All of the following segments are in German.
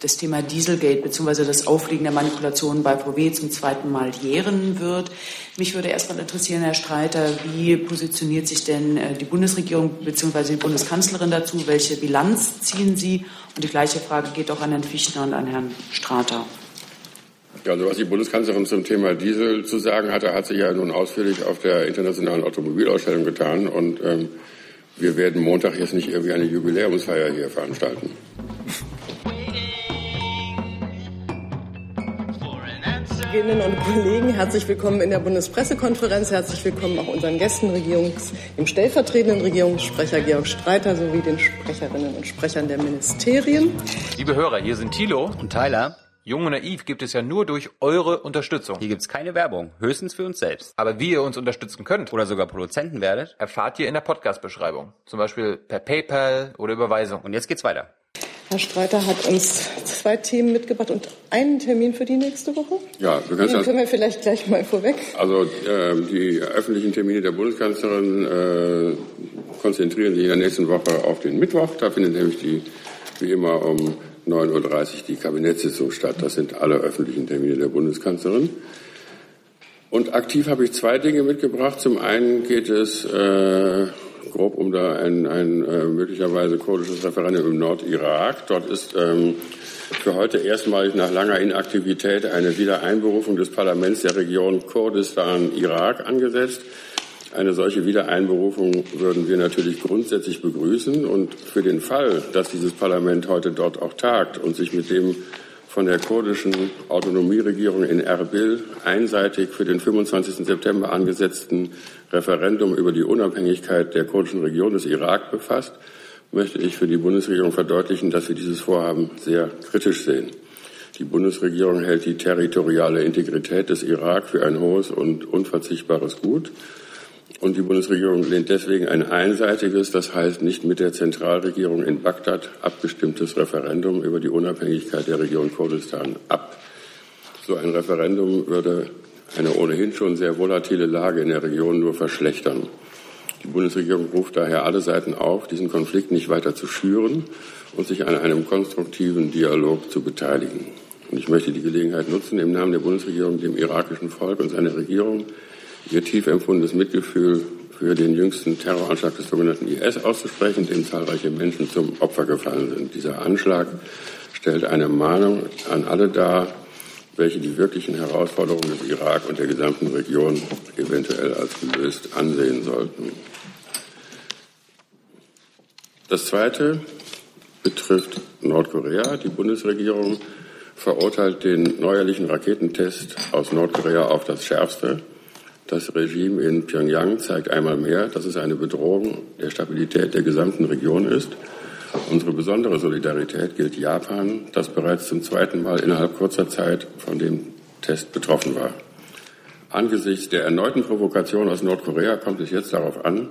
das Thema Dieselgate bzw. das Aufliegen der Manipulationen bei VW zum zweiten Mal jähren wird. Mich würde erst mal interessieren, Herr Streiter, wie positioniert sich denn äh, die Bundesregierung bzw. die Bundeskanzlerin dazu? Welche Bilanz ziehen Sie? Und die gleiche Frage geht auch an Herrn Fichtner und an Herrn Strater. Ja, also was die Bundeskanzlerin zum Thema Diesel zu sagen hatte, hat sie ja nun ausführlich auf der internationalen Automobilausstellung getan. Und ähm, wir werden Montag jetzt nicht irgendwie eine Jubiläumsfeier hier veranstalten. Kolleginnen und Kollegen, herzlich willkommen in der Bundespressekonferenz. Herzlich willkommen auch unseren Gästen, Regierungs-, dem stellvertretenden Regierungssprecher Georg Streiter sowie den Sprecherinnen und Sprechern der Ministerien. Liebe Hörer, hier sind Thilo und Tyler. Jung und naiv gibt es ja nur durch eure Unterstützung. Hier gibt es keine Werbung, höchstens für uns selbst. Aber wie ihr uns unterstützen könnt oder sogar Produzenten werdet, erfahrt ihr in der Podcast-Beschreibung. Zum Beispiel per PayPal oder Überweisung. Und jetzt geht's weiter. Herr Streiter hat uns zwei Themen mitgebracht und einen Termin für die nächste Woche. Ja, wir können, können wir vielleicht gleich mal vorweg. Also äh, die öffentlichen Termine der Bundeskanzlerin äh, konzentrieren sich in der nächsten Woche auf den Mittwoch. Da findet nämlich die, wie immer um 9.30 Uhr die Kabinettssitzung statt. Das sind alle öffentlichen Termine der Bundeskanzlerin. Und aktiv habe ich zwei Dinge mitgebracht. Zum einen geht es äh, grob um da ein, ein äh, möglicherweise kurdisches Referendum im Nordirak. Dort ist ähm, für heute erstmalig nach langer Inaktivität eine Wiedereinberufung des Parlaments der Region Kurdistan-Irak angesetzt. Eine solche Wiedereinberufung würden wir natürlich grundsätzlich begrüßen. Und für den Fall, dass dieses Parlament heute dort auch tagt und sich mit dem von der kurdischen Autonomieregierung in Erbil einseitig für den 25. September angesetzten Referendum über die Unabhängigkeit der kurdischen Region des Irak befasst, möchte ich für die Bundesregierung verdeutlichen, dass wir dieses Vorhaben sehr kritisch sehen. Die Bundesregierung hält die territoriale Integrität des Irak für ein hohes und unverzichtbares Gut. Und die Bundesregierung lehnt deswegen ein einseitiges, das heißt nicht mit der Zentralregierung in Bagdad abgestimmtes Referendum über die Unabhängigkeit der Region Kurdistan ab. So ein Referendum würde eine ohnehin schon sehr volatile Lage in der Region nur verschlechtern. Die Bundesregierung ruft daher alle Seiten auf, diesen Konflikt nicht weiter zu schüren und sich an einem konstruktiven Dialog zu beteiligen. Und ich möchte die Gelegenheit nutzen, im Namen der Bundesregierung dem irakischen Volk und seiner Regierung ihr tief empfundenes Mitgefühl für den jüngsten Terroranschlag des sogenannten IS auszusprechen, dem zahlreiche Menschen zum Opfer gefallen sind. Dieser Anschlag stellt eine Mahnung an alle dar, welche die wirklichen Herausforderungen des Irak und der gesamten Region eventuell als gelöst ansehen sollten. Das Zweite betrifft Nordkorea. Die Bundesregierung verurteilt den neuerlichen Raketentest aus Nordkorea auf das Schärfste. Das Regime in Pyongyang zeigt einmal mehr, dass es eine Bedrohung der Stabilität der gesamten Region ist. Unsere besondere Solidarität gilt Japan, das bereits zum zweiten Mal innerhalb kurzer Zeit von dem Test betroffen war. Angesichts der erneuten Provokation aus Nordkorea kommt es jetzt darauf an,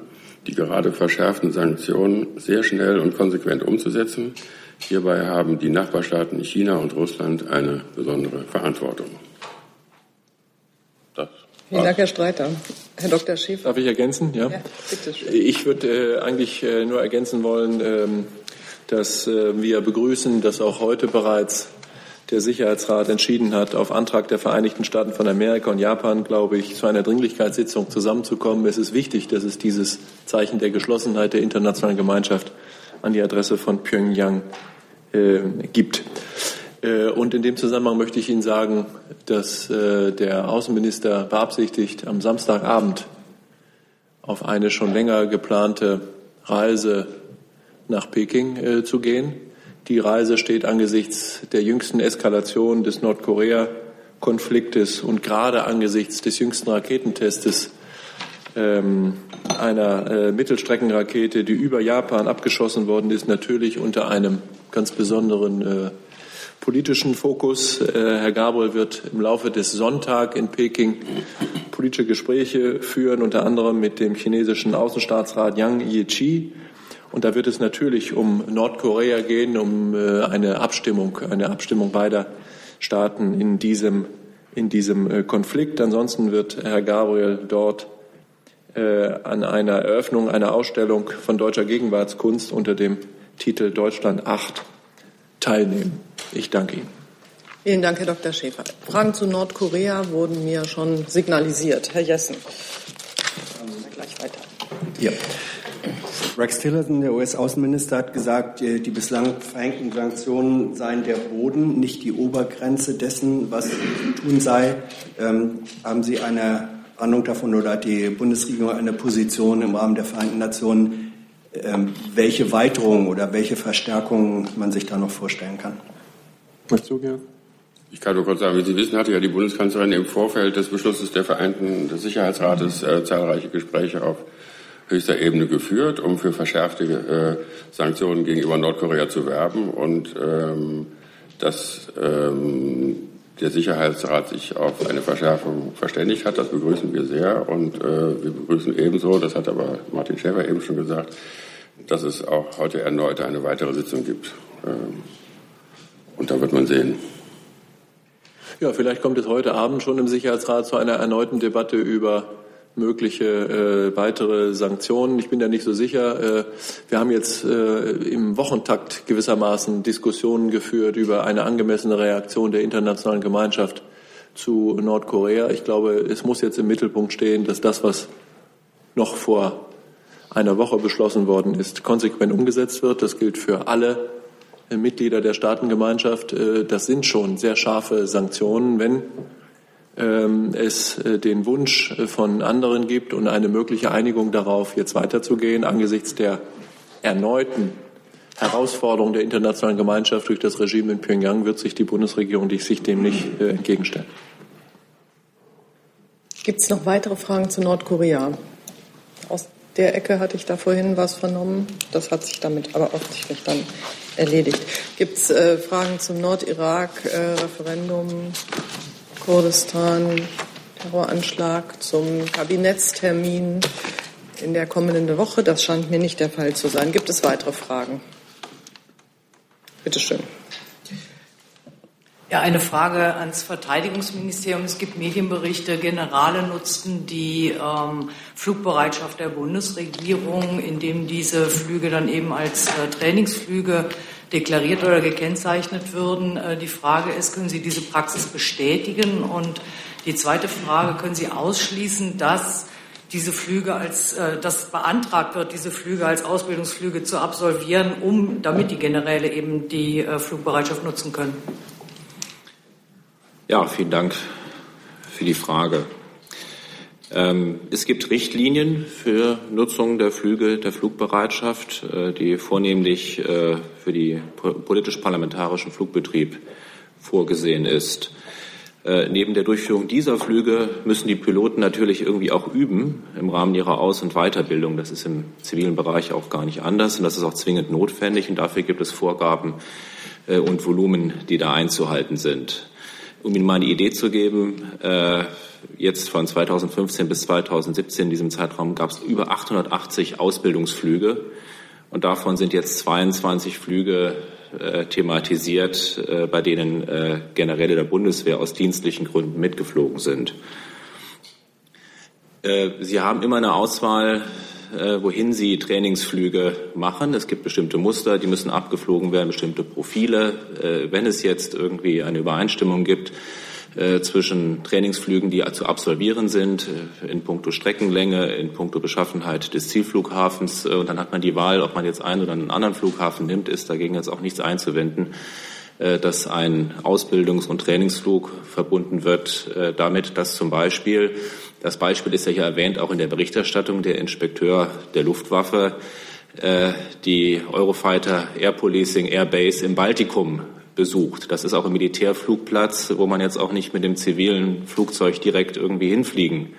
die gerade verschärften Sanktionen sehr schnell und konsequent umzusetzen. Hierbei haben die Nachbarstaaten China und Russland eine besondere Verantwortung. Vielen Dank, Herr Streiter. Herr Dr. Schäfer. Darf ich ergänzen? Ja. ja bitte schön. Ich würde äh, eigentlich äh, nur ergänzen wollen, ähm, dass äh, wir begrüßen, dass auch heute bereits der Sicherheitsrat entschieden hat, auf Antrag der Vereinigten Staaten von Amerika und Japan, glaube ich, zu einer Dringlichkeitssitzung zusammenzukommen. Es ist wichtig, dass es dieses Zeichen der Geschlossenheit der internationalen Gemeinschaft an die Adresse von Pyongyang äh, gibt. Äh, und in dem Zusammenhang möchte ich Ihnen sagen, dass äh, der Außenminister beabsichtigt, am Samstagabend auf eine schon länger geplante Reise nach Peking äh, zu gehen. Die Reise steht angesichts der jüngsten Eskalation des Nordkorea-Konfliktes und gerade angesichts des jüngsten Raketentestes ähm, einer Mittelstreckenrakete, die über Japan abgeschossen worden ist, natürlich unter einem ganz besonderen politischen Fokus. Äh, Herr Gabriel wird im Laufe des Sonntags in Peking politische Gespräche führen, unter anderem mit dem chinesischen Außenstaatsrat Yang Jiechi. Und da wird es natürlich um Nordkorea gehen, um äh, eine Abstimmung, eine Abstimmung beider Staaten in diesem, in diesem äh, Konflikt. Ansonsten wird Herr Gabriel dort an einer Eröffnung einer Ausstellung von deutscher Gegenwartskunst unter dem Titel Deutschland 8 teilnehmen. Ich danke Ihnen. Vielen Dank, Herr Dr. Schäfer. Fragen zu Nordkorea wurden mir schon signalisiert. Herr Jessen. Gleich weiter. Ja. Rex Tillerson, der US-Außenminister, hat gesagt, die bislang verhängten Sanktionen seien der Boden, nicht die Obergrenze dessen, was zu tun sei. Ähm, haben Sie eine Ahnung davon oder hat die Bundesregierung eine Position im Rahmen der Vereinten Nationen, welche Weiterungen oder welche Verstärkungen man sich da noch vorstellen kann? Möchtest du, Georg? Ich kann nur kurz sagen, wie Sie wissen, hatte ja die Bundeskanzlerin im Vorfeld des Beschlusses der Vereinten des Sicherheitsrates äh, zahlreiche Gespräche auf höchster Ebene geführt, um für verschärfte äh, Sanktionen gegenüber Nordkorea zu werben und ähm, dass ähm, der Sicherheitsrat sich auf eine Verschärfung verständigt hat. Das begrüßen wir sehr und äh, wir begrüßen ebenso, das hat aber Martin Schäfer eben schon gesagt, dass es auch heute erneut eine weitere Sitzung gibt. Ähm, und da wird man sehen. Ja, vielleicht kommt es heute Abend schon im Sicherheitsrat zu einer erneuten Debatte über mögliche äh, weitere Sanktionen. Ich bin da nicht so sicher. Äh, wir haben jetzt äh, im Wochentakt gewissermaßen Diskussionen geführt über eine angemessene Reaktion der internationalen Gemeinschaft zu Nordkorea. Ich glaube, es muss jetzt im Mittelpunkt stehen, dass das, was noch vor einer Woche beschlossen worden ist, konsequent umgesetzt wird. Das gilt für alle äh, Mitglieder der Staatengemeinschaft. Äh, das sind schon sehr scharfe Sanktionen, wenn es äh, den Wunsch äh, von anderen gibt und eine mögliche Einigung darauf, jetzt weiterzugehen angesichts der erneuten Herausforderung der internationalen Gemeinschaft durch das Regime in Pyongyang wird sich die Bundesregierung sich dem nicht äh, entgegenstellen. Gibt es noch weitere Fragen zu Nordkorea? Aus der Ecke hatte ich da vorhin was vernommen. Das hat sich damit aber offensichtlich dann erledigt. Gibt es äh, Fragen zum Nordirak-Referendum? Äh, Kurdistan, Terroranschlag zum Kabinettstermin in der kommenden Woche. Das scheint mir nicht der Fall zu sein. Gibt es weitere Fragen? Bitte schön. Ja, eine Frage ans Verteidigungsministerium. Es gibt Medienberichte, Generale nutzten die ähm, Flugbereitschaft der Bundesregierung, indem diese Flüge dann eben als äh, Trainingsflüge deklariert oder gekennzeichnet würden. Äh, die Frage ist, können Sie diese Praxis bestätigen? Und die zweite Frage, können Sie ausschließen, dass diese Flüge als, äh, dass beantragt wird, diese Flüge als Ausbildungsflüge zu absolvieren, um, damit die Generäle eben die äh, Flugbereitschaft nutzen können? Ja, vielen Dank für die Frage. Ähm, es gibt Richtlinien für Nutzung der Flüge der Flugbereitschaft, äh, die vornehmlich äh, für den politisch-parlamentarischen Flugbetrieb vorgesehen ist. Äh, neben der Durchführung dieser Flüge müssen die Piloten natürlich irgendwie auch üben im Rahmen ihrer Aus- und Weiterbildung. Das ist im zivilen Bereich auch gar nicht anders und das ist auch zwingend notwendig und dafür gibt es Vorgaben und Volumen, die da einzuhalten sind. Um Ihnen mal eine Idee zu geben, jetzt von 2015 bis 2017 in diesem Zeitraum gab es über 880 Ausbildungsflüge und davon sind jetzt 22 Flüge äh, thematisiert, äh, bei denen äh, Generäle der Bundeswehr aus dienstlichen Gründen mitgeflogen sind. Äh, Sie haben immer eine Auswahl, äh, wohin Sie Trainingsflüge machen. Es gibt bestimmte Muster, die müssen abgeflogen werden, bestimmte Profile. Äh, wenn es jetzt irgendwie eine Übereinstimmung gibt, äh, zwischen Trainingsflügen, die zu absolvieren sind, äh, in puncto Streckenlänge, in puncto Beschaffenheit des Zielflughafens. Äh, und dann hat man die Wahl, ob man jetzt einen oder einen anderen Flughafen nimmt, ist dagegen jetzt auch nichts einzuwenden dass ein Ausbildungs- und Trainingsflug verbunden wird damit, dass zum Beispiel, das Beispiel ist ja hier erwähnt, auch in der Berichterstattung, der Inspekteur der Luftwaffe die Eurofighter Air Policing Airbase im Baltikum besucht. Das ist auch ein Militärflugplatz, wo man jetzt auch nicht mit dem zivilen Flugzeug direkt irgendwie hinfliegen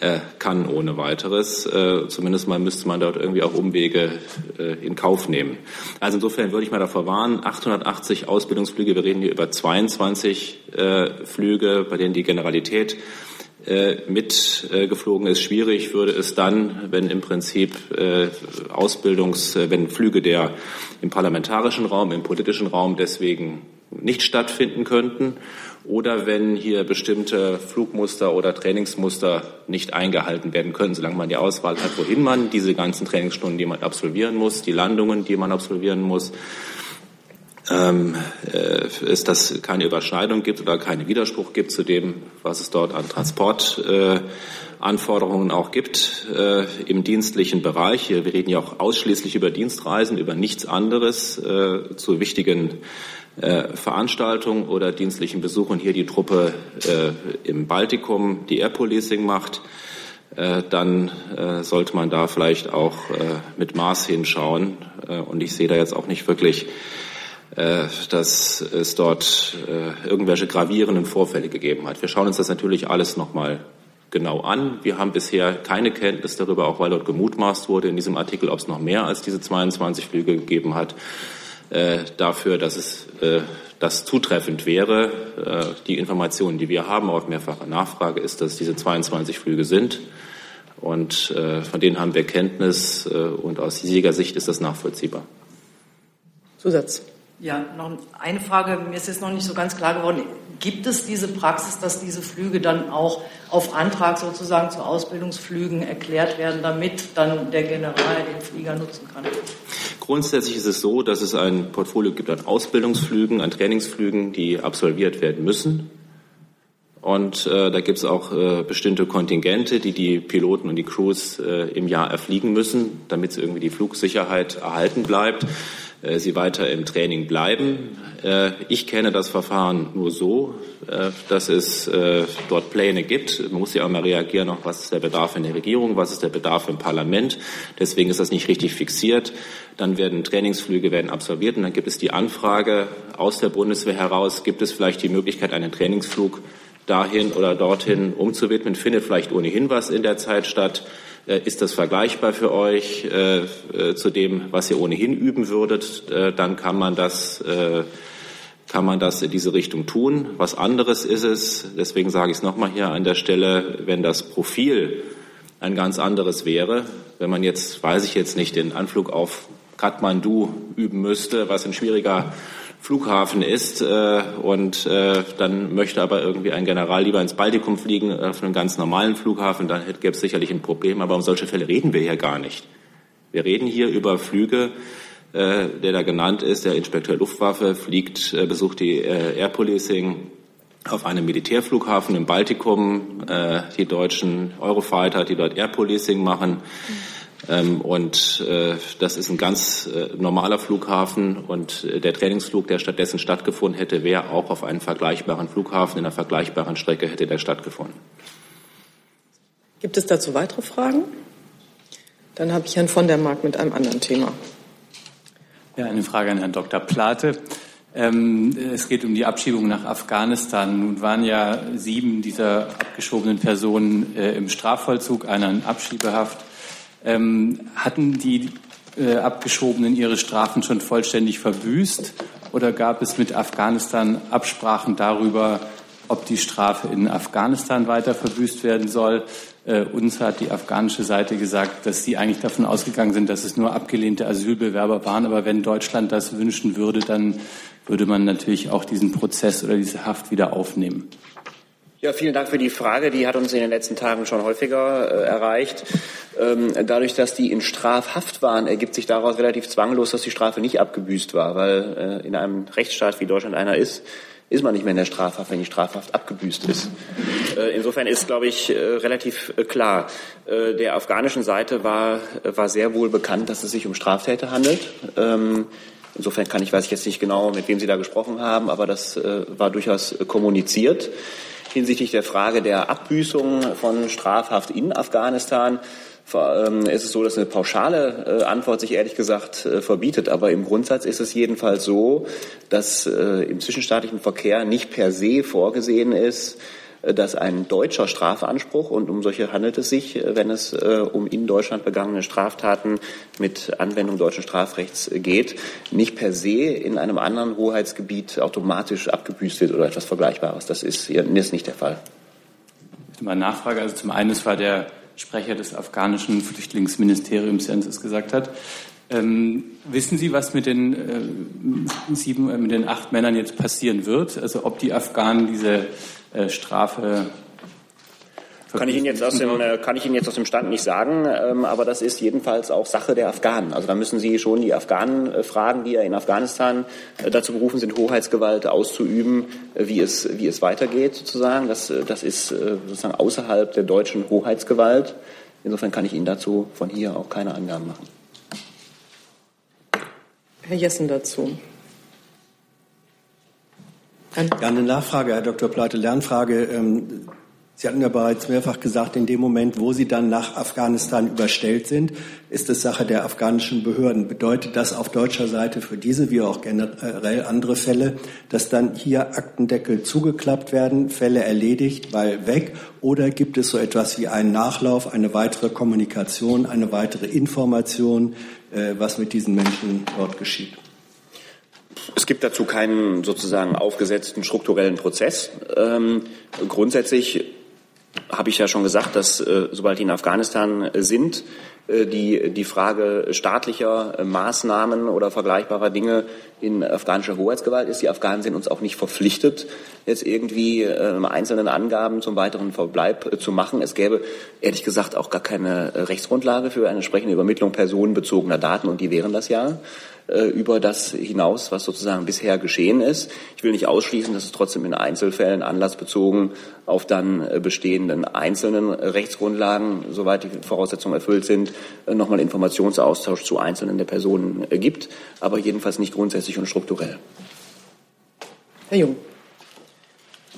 äh, kann ohne weiteres. Äh, zumindest mal müsste man dort irgendwie auch Umwege äh, in Kauf nehmen. Also insofern würde ich mal davor warnen, 880 Ausbildungsflüge, wir reden hier über 22 äh, Flüge, bei denen die Generalität äh, mitgeflogen ist. Schwierig würde es dann, wenn im Prinzip äh, Ausbildungs, wenn Flüge der im parlamentarischen Raum, im politischen Raum deswegen nicht stattfinden könnten oder wenn hier bestimmte Flugmuster oder Trainingsmuster nicht eingehalten werden können, solange man die Auswahl hat, wohin man diese ganzen Trainingsstunden, die man absolvieren muss, die Landungen, die man absolvieren muss, ähm, äh, es dass keine Überschneidung gibt oder keinen Widerspruch gibt zu dem, was es dort an Transportanforderungen äh, auch gibt äh, im dienstlichen Bereich. Wir reden ja auch ausschließlich über Dienstreisen, über nichts anderes äh, zu wichtigen äh, Veranstaltungen oder dienstlichen Besuchen hier die Truppe äh, im Baltikum, die Air Policing macht. Dann sollte man da vielleicht auch mit Maß hinschauen. Und ich sehe da jetzt auch nicht wirklich dass es dort äh, irgendwelche gravierenden Vorfälle gegeben hat. Wir schauen uns das natürlich alles nochmal genau an. Wir haben bisher keine Kenntnis darüber, auch weil dort gemutmaßt wurde in diesem Artikel, ob es noch mehr als diese 22 Flüge gegeben hat, äh, dafür, dass es das zutreffend wäre. Die Informationen, die wir haben auf mehrfache Nachfrage, ist, dass es diese 22 Flüge sind. Und von denen haben wir Kenntnis. Und aus Siegersicht ist das nachvollziehbar. Zusatz. Ja, noch eine Frage. Mir ist jetzt noch nicht so ganz klar geworden. Gibt es diese Praxis, dass diese Flüge dann auch auf Antrag sozusagen zu Ausbildungsflügen erklärt werden, damit dann der General den Flieger nutzen kann? Grundsätzlich ist es so, dass es ein Portfolio gibt an Ausbildungsflügen, an Trainingsflügen, die absolviert werden müssen. Und äh, da gibt es auch äh, bestimmte Kontingente, die die Piloten und die Crews äh, im Jahr erfliegen müssen, damit irgendwie die Flugsicherheit erhalten bleibt. Äh, sie weiter im Training bleiben. Äh, ich kenne das Verfahren nur so, äh, dass es dort Pläne gibt. Man muss ja auch mal reagieren, auf was ist der Bedarf in der Regierung, was ist der Bedarf im Parlament. Deswegen ist das nicht richtig fixiert. Dann werden Trainingsflüge werden absolviert und dann gibt es die Anfrage aus der Bundeswehr heraus, gibt es vielleicht die Möglichkeit, einen Trainingsflug dahin oder dorthin umzuwidmen, findet vielleicht ohnehin was in der Zeit statt. Äh, ist das vergleichbar für euch äh, äh, zu dem, was ihr ohnehin üben würdet? Dann kann man das kann man das in diese Richtung tun. Was anderes ist es, deswegen sage ich es nochmal hier an der Stelle, wenn das Profil ein ganz anderes wäre, wenn man jetzt, weiß ich jetzt nicht, den Anflug auf Kathmandu üben müsste, was ein schwieriger Flughafen ist äh, und äh, dann möchte aber irgendwie ein General lieber ins Baltikum fliegen äh, auf einem ganz normalen Flughafen, dann gäbe es sicherlich ein Problem. Aber um solche Fälle reden wir hier gar nicht. Wir reden hier über Flüge, äh, der da genannt ist, der Inspekteur Luftwaffe fliegt, äh, besucht die äh, Air Policing auf einem Militärflughafen im Baltikum, äh, die deutschen Eurofighter, die dort Air Policing machen. Mhm und äh, das ist ein ganz äh, normaler Flughafen und äh, der Trainingsflug, der stattdessen stattgefunden hätte, wäre auch auf einem vergleichbaren Flughafen, in einer vergleichbaren Strecke hätte der stattgefunden. Gibt es dazu weitere Fragen? Dann habe ich Herrn von der Mark mit einem anderen Thema. Ja, eine Frage an Herrn Dr. Plate. Ähm, es geht um die Abschiebung nach Afghanistan. Nun waren ja sieben dieser abgeschobenen Personen äh, im Strafvollzug, einer in Abschiebehaft. Ähm, hatten die äh, Abgeschobenen ihre Strafen schon vollständig verbüßt oder gab es mit Afghanistan Absprachen darüber, ob die Strafe in Afghanistan weiter verbüßt werden soll? Äh, uns hat die afghanische Seite gesagt, dass sie eigentlich davon ausgegangen sind, dass es nur abgelehnte Asylbewerber waren. Aber wenn Deutschland das wünschen würde, dann würde man natürlich auch diesen Prozess oder diese Haft wieder aufnehmen. Ja, vielen Dank für die Frage. Die hat uns in den letzten Tagen schon häufiger äh, erreicht. Ähm, dadurch, dass die in Strafhaft waren, ergibt sich daraus relativ zwanglos, dass die Strafe nicht abgebüßt war, weil äh, in einem Rechtsstaat wie Deutschland einer ist, ist man nicht mehr in der Strafhaft, wenn die Strafhaft abgebüßt ist. Äh, insofern ist, glaube ich, äh, relativ äh, klar. Äh, der afghanischen Seite war, war sehr wohl bekannt, dass es sich um Straftäter handelt. Ähm, insofern kann ich, weiß ich jetzt nicht genau, mit wem Sie da gesprochen haben, aber das war durchaus kommuniziert hinsichtlich der Frage der Abbüßung von Strafhaft in Afghanistan ist es so, dass eine pauschale äh, Antwort sich ehrlich gesagt äh, verbietet. Aber im Grundsatz ist es jedenfalls so, dass äh, im zwischenstaatlichen Verkehr nicht per se vorgesehen ist, dass ein deutscher Strafanspruch, und um solche handelt es sich, wenn es um in Deutschland begangene Straftaten mit Anwendung deutschen Strafrechts geht, nicht per se in einem anderen Hoheitsgebiet automatisch abgebüßt wird oder etwas Vergleichbares. Das ist, ist nicht der Fall. Mal Nachfrage. Also zum einen, war der Sprecher des afghanischen Flüchtlingsministeriums Census gesagt hat. Ähm, wissen Sie, was mit den äh, sieben, äh, mit den acht Männern jetzt passieren wird? Also ob die Afghanen diese äh, Strafe kann ich Ihnen jetzt aus dem, äh, kann ich Ihnen jetzt aus dem Stand nicht sagen, ähm, aber das ist jedenfalls auch Sache der Afghanen. Also da müssen Sie schon die Afghanen äh, fragen, die ja in Afghanistan dazu berufen sind, Hoheitsgewalt auszuüben, wie es, wie es weitergeht sozusagen. Das, das ist sozusagen außerhalb der deutschen Hoheitsgewalt. Insofern kann ich Ihnen dazu von hier auch keine Angaben machen. Herr Jessen dazu. Ja, eine Nachfrage, Herr Dr. Pleite, Lernfrage. Ähm, Sie hatten ja bereits mehrfach gesagt, in dem Moment, wo Sie dann nach Afghanistan überstellt sind, ist es Sache der afghanischen Behörden. Bedeutet das auf deutscher Seite für diese wie auch generell andere Fälle, dass dann hier Aktendeckel zugeklappt werden, Fälle erledigt, weil weg? Oder gibt es so etwas wie einen Nachlauf, eine weitere Kommunikation, eine weitere Information, äh, was mit diesen Menschen dort geschieht? Es gibt dazu keinen sozusagen aufgesetzten strukturellen Prozess. Ähm, grundsätzlich habe ich ja schon gesagt, dass äh, sobald die in Afghanistan sind, äh, die, die Frage staatlicher äh, Maßnahmen oder vergleichbarer Dinge in afghanischer Hoheitsgewalt ist. Die Afghanen sind uns auch nicht verpflichtet, jetzt irgendwie äh, einzelnen Angaben zum weiteren Verbleib äh, zu machen. Es gäbe ehrlich gesagt auch gar keine Rechtsgrundlage für eine entsprechende Übermittlung personenbezogener Daten und die wären das ja. Äh, über das hinaus, was sozusagen bisher geschehen ist. Ich will nicht ausschließen, dass es trotzdem in Einzelfällen anlassbezogen auf dann äh, bestehenden einzelnen Rechtsgrundlagen, soweit die Voraussetzungen erfüllt sind, äh, nochmal Informationsaustausch zu einzelnen der Personen gibt, aber jedenfalls nicht grundsätzlich und strukturell. Herr Jung.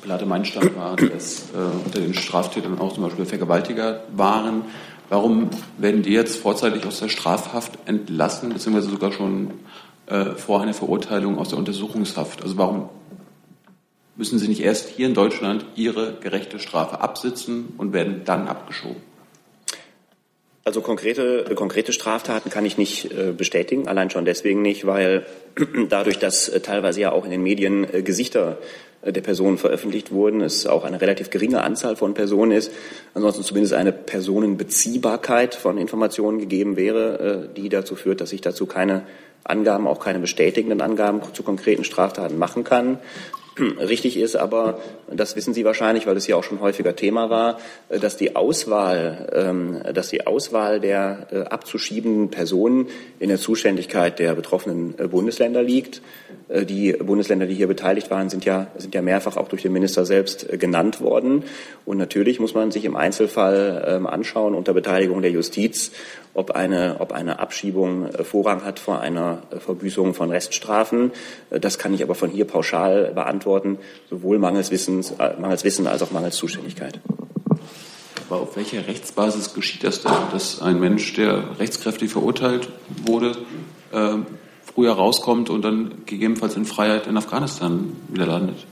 Plate, mein Stand war, dass äh, unter den Straftätern auch zum Beispiel Vergewaltiger waren. Warum werden die jetzt vorzeitig aus der Strafhaft entlassen, beziehungsweise sogar schon äh, vor einer Verurteilung aus der Untersuchungshaft? Also warum müssen sie nicht erst hier in Deutschland ihre gerechte Strafe absitzen und werden dann abgeschoben? Also konkrete, konkrete Straftaten kann ich nicht äh, bestätigen, allein schon deswegen nicht, weil dadurch, dass äh, teilweise ja auch in den Medien äh, Gesichter der Personen veröffentlicht wurden, es auch eine relativ geringe Anzahl von Personen ist, ansonsten zumindest eine Personenbeziehbarkeit von Informationen gegeben wäre, die dazu führt, dass ich dazu keine Angaben, auch keine bestätigenden Angaben zu konkreten Straftaten machen kann. Richtig ist aber, das wissen Sie wahrscheinlich, weil es ja auch schon häufiger Thema war, äh, dass die Auswahl, ähm, dass die Auswahl der äh, abzuschiebenden Personen in der Zuständigkeit der betroffenen äh, Bundesländer liegt. Die Bundesländer, die hier beteiligt waren, sind ja, sind ja mehrfach auch durch den Minister selbst genannt worden. Und natürlich muss man sich im Einzelfall ähm, anschauen unter Beteiligung der Justiz, ob eine, ob eine Abschiebung äh, Vorrang hat vor einer äh, Verbüßung von Reststrafen. Äh, das kann ich aber von hier pauschal beantworten, sowohl mangels, Wissens, mangels Wissen als auch mangels Zuständigkeit. Aber auf welcher Rechtsbasis geschieht das denn, dass ein Mensch, der rechtskräftig verurteilt wurde, äh, früher rauskommt und dann gegebenenfalls in Freiheit in Afghanistan wieder landet?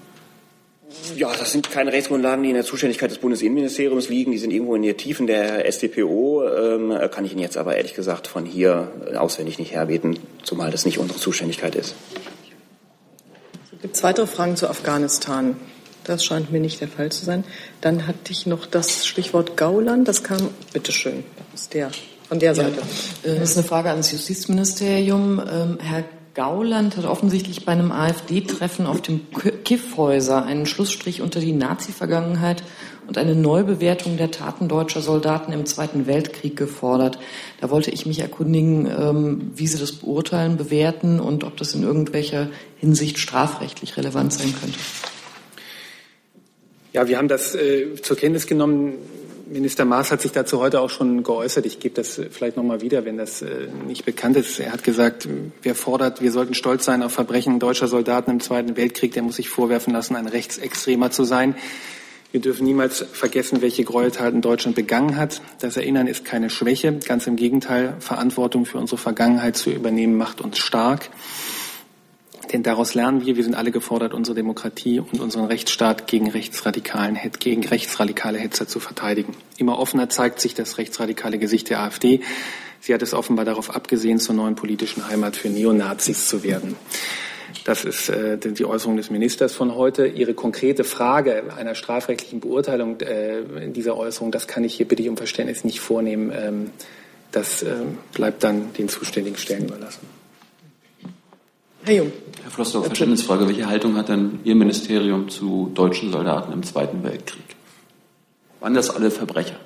Ja, das sind keine Rechtsgrundlagen, die in der Zuständigkeit des Bundesinnenministeriums liegen. Die sind irgendwo in den Tiefen der StPO. Ähm, kann ich Ihnen jetzt aber ehrlich gesagt von hier auswendig nicht herbeten, zumal das nicht unsere Zuständigkeit ist. Gibt es weitere Fragen zu Afghanistan? Das scheint mir nicht der Fall zu sein. Dann hatte ich noch das Stichwort Gauland. Das kam, bitteschön, aus der, von der Seite. Ja, äh, das ist eine Frage ans Justizministerium. Ähm, Herr Gauland hat offensichtlich bei einem AfD-Treffen auf dem Kiffhäuser einen Schlussstrich unter die Nazi-Vergangenheit und eine Neubewertung der Taten deutscher Soldaten im Zweiten Weltkrieg gefordert. Da wollte ich mich erkundigen, ähm, wie Sie das beurteilen, bewerten und ob das in irgendwelcher Hinsicht strafrechtlich relevant sein könnte. Ja, wir haben das äh, zur Kenntnis genommen. Minister Maas hat sich dazu heute auch schon geäußert. Ich gebe das vielleicht noch mal wieder, wenn das äh, nicht bekannt ist. Er hat gesagt, wer fordert, wir sollten stolz sein auf Verbrechen deutscher Soldaten im Zweiten Weltkrieg, der muss sich vorwerfen lassen, ein Rechtsextremer zu sein. Wir dürfen niemals vergessen, welche Gräueltaten Deutschland begangen hat. Das Erinnern ist keine Schwäche. Ganz im Gegenteil, Verantwortung für unsere Vergangenheit zu übernehmen macht uns stark. Denn daraus lernen wir, wir sind alle gefordert, unsere Demokratie und unseren Rechtsstaat gegen rechtsradikalen, gegen rechtsradikale Hetzer zu verteidigen. Immer offener zeigt sich das rechtsradikale Gesicht der AfD. Sie hat es offenbar darauf abgesehen, zur neuen politischen Heimat für Neonazis zu werden. Das ist äh, die Äußerung des Ministers von heute. Ihre konkrete Frage einer strafrechtlichen Beurteilung äh, dieser Äußerung, das kann ich hier bitte ich um Verständnis nicht vornehmen. Ähm, das äh, bleibt dann den zuständigen Stellen überlassen. Herr Jung. Herr Flossdorf, Verständnisfrage. Welche Haltung hat denn Ihr Ministerium zu deutschen Soldaten im Zweiten Weltkrieg? Waren das alle Verbrecher?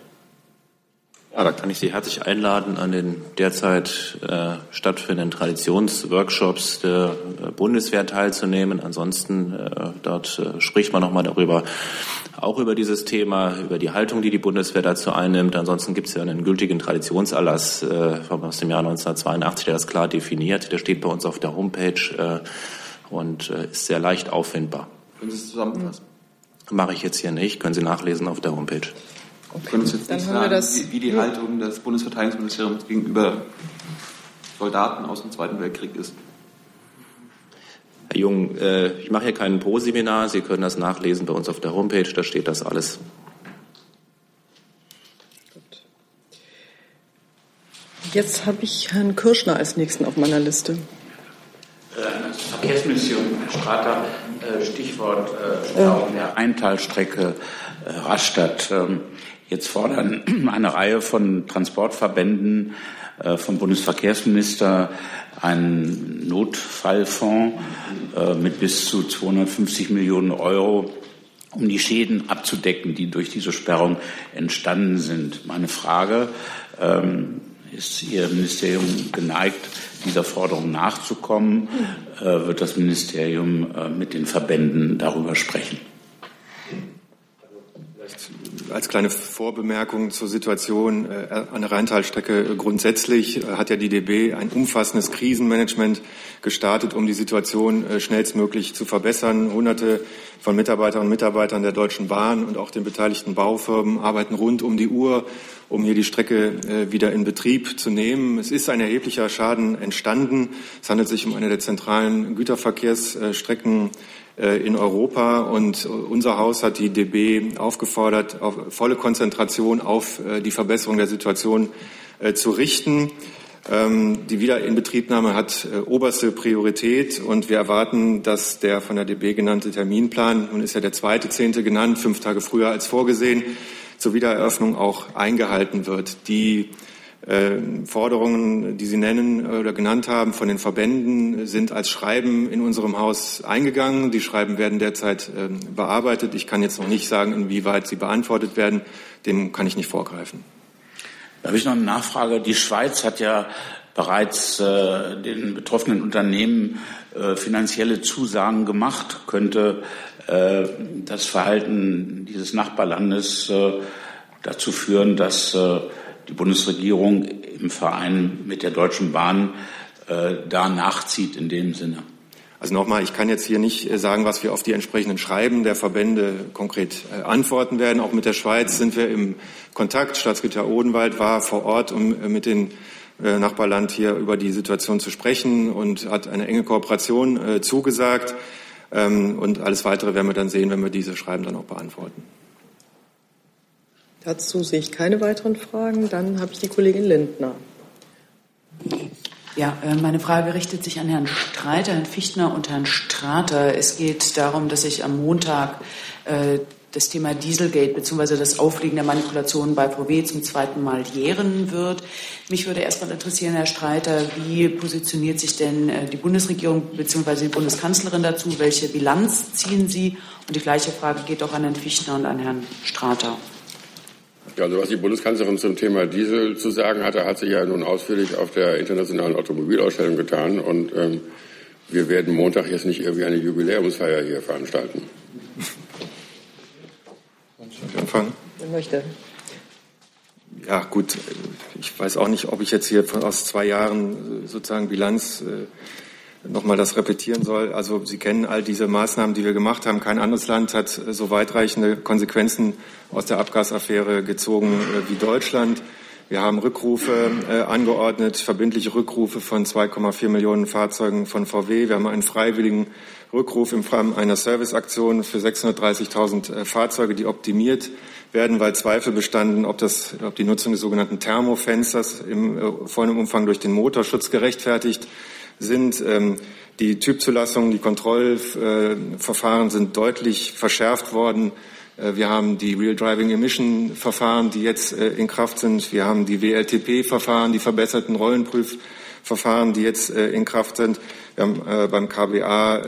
Ja, da kann ich Sie herzlich einladen, an den derzeit äh, stattfindenden Traditionsworkshops der äh, Bundeswehr teilzunehmen. Ansonsten äh, dort äh, spricht man nochmal darüber, auch über dieses Thema, über die Haltung, die die Bundeswehr dazu einnimmt. Ansonsten gibt es ja einen gültigen Traditionserlass äh, aus dem Jahr 1982, der das klar definiert. Der steht bei uns auf der Homepage äh, und äh, ist sehr leicht auffindbar. Können Sie es zusammenfassen? Mache ich jetzt hier nicht, können Sie nachlesen auf der Homepage. Okay. Können Sie uns jetzt Dann nicht sagen, das- wie, wie die Haltung des Bundesverteidigungsministeriums gegenüber Soldaten aus dem Zweiten Weltkrieg ist? Herr Jung, äh, ich mache hier kein Pro-Seminar. Sie können das nachlesen bei uns auf der Homepage. Da steht das alles. Jetzt habe ich Herrn Kirschner als nächsten auf meiner Liste. Das Verkehrsministerium, Herr Strater, äh, Stichwort äh, Stauung der Rheintalstrecke äh, Rastatt. Ähm, Jetzt fordern eine Reihe von Transportverbänden äh, vom Bundesverkehrsminister einen Notfallfonds äh, mit bis zu 250 Millionen Euro, um die Schäden abzudecken, die durch diese Sperrung entstanden sind. Meine Frage, ähm, ist Ihr Ministerium geneigt, dieser Forderung nachzukommen? Äh, wird das Ministerium mit den Verbänden darüber sprechen? Als kleine Vorbemerkung zur Situation äh, an der Rheintalstrecke grundsätzlich äh, hat ja die DB ein umfassendes Krisenmanagement gestartet, um die Situation äh, schnellstmöglich zu verbessern. Hunderte von Mitarbeiterinnen und Mitarbeitern der Deutschen Bahn und auch den beteiligten Baufirmen arbeiten rund um die Uhr, um hier die Strecke äh, wieder in Betrieb zu nehmen. Es ist ein erheblicher Schaden entstanden. Es handelt sich um eine der zentralen Güterverkehrsstrecken äh, in Europa und unser Haus hat die DB aufgefordert, auf volle Konzentration auf äh, die Verbesserung der Situation äh, zu richten. Ähm, Die Wiederinbetriebnahme hat oberste Priorität und wir erwarten, dass der von der DB genannte Terminplan, nun ist ja der zweite Zehnte genannt, fünf Tage früher als vorgesehen, zur Wiedereröffnung auch eingehalten wird. Die äh, Forderungen, die Sie nennen oder genannt haben von den Verbänden, sind als Schreiben in unserem Haus eingegangen. Die Schreiben werden derzeit ähm, bearbeitet. Ich kann jetzt noch nicht sagen, inwieweit sie beantwortet werden. Dem kann ich nicht vorgreifen. Da habe ich noch eine Nachfrage. Die Schweiz hat ja bereits äh, den betroffenen Unternehmen äh, finanzielle Zusagen gemacht. Könnte äh, das Verhalten dieses Nachbarlandes äh, dazu führen, dass äh, die Bundesregierung im Verein mit der Deutschen Bahn äh, da nachzieht in dem Sinne? Also nochmal, ich kann jetzt hier nicht äh, sagen, was wir auf die entsprechenden Schreiben der Verbände konkret äh, antworten werden. Auch mit der Schweiz sind wir im Kontakt. Staatssekretär Odenwald war vor Ort, um mit dem Nachbarland hier über die Situation zu sprechen und hat eine enge Kooperation zugesagt. Ähm, Und alles Weitere werden wir dann sehen, wenn wir diese Schreiben dann auch beantworten. Dazu sehe ich keine weiteren Fragen. Dann habe ich die Kollegin Lindner. Ja, äh, meine Frage richtet sich an Herrn Streiter, Herrn Fichtner und Herrn Strater. Es geht darum, dass sich am Montag äh, das Thema Dieselgate bzw. das Aufliegen der Manipulationen bei VW zum zweiten Mal jähren wird. Mich würde erst mal interessieren, Herr Streiter, wie positioniert sich denn äh, die Bundesregierung bzw. die Bundeskanzlerin dazu? Welche Bilanz ziehen Sie? Und die gleiche Frage geht auch an Herrn Fichtner und an Herrn Strater. Ja, also was die Bundeskanzlerin zum Thema Diesel zu sagen hatte, hat sie ja nun ausführlich auf der internationalen Automobilausstellung getan. Und ähm, wir werden Montag jetzt nicht irgendwie eine Jubiläumsfeier hier veranstalten. Anfangen? Wer möchte? Ja, gut. Ich weiß auch nicht, ob ich jetzt hier von, aus zwei Jahren äh, sozusagen Bilanz äh, nochmal das repetieren soll. Also Sie kennen all diese Maßnahmen, die wir gemacht haben. Kein anderes Land hat äh, so weitreichende Konsequenzen aus der Abgasaffäre gezogen äh, wie Deutschland. Wir haben Rückrufe äh, angeordnet, verbindliche Rückrufe von 2,4 Millionen Fahrzeugen von VW. Wir haben einen freiwilligen Rückruf im Rahmen einer Serviceaktion für 630.000 äh, Fahrzeuge, die optimiert werden, weil Zweifel bestanden, ob, das, ob die Nutzung des sogenannten Thermofensters im äh, vollen Umfang durch den Motorschutz gerechtfertigt sind. Ähm, die Typzulassungen, die Kontrollverfahren sind deutlich verschärft worden. Äh, Wir haben die Real Driving Emission Verfahren, die jetzt äh, in Kraft sind. Wir haben die WLTP Verfahren, die verbesserten Rollenprüfverfahren, die jetzt äh, in Kraft sind. Wir haben beim KBA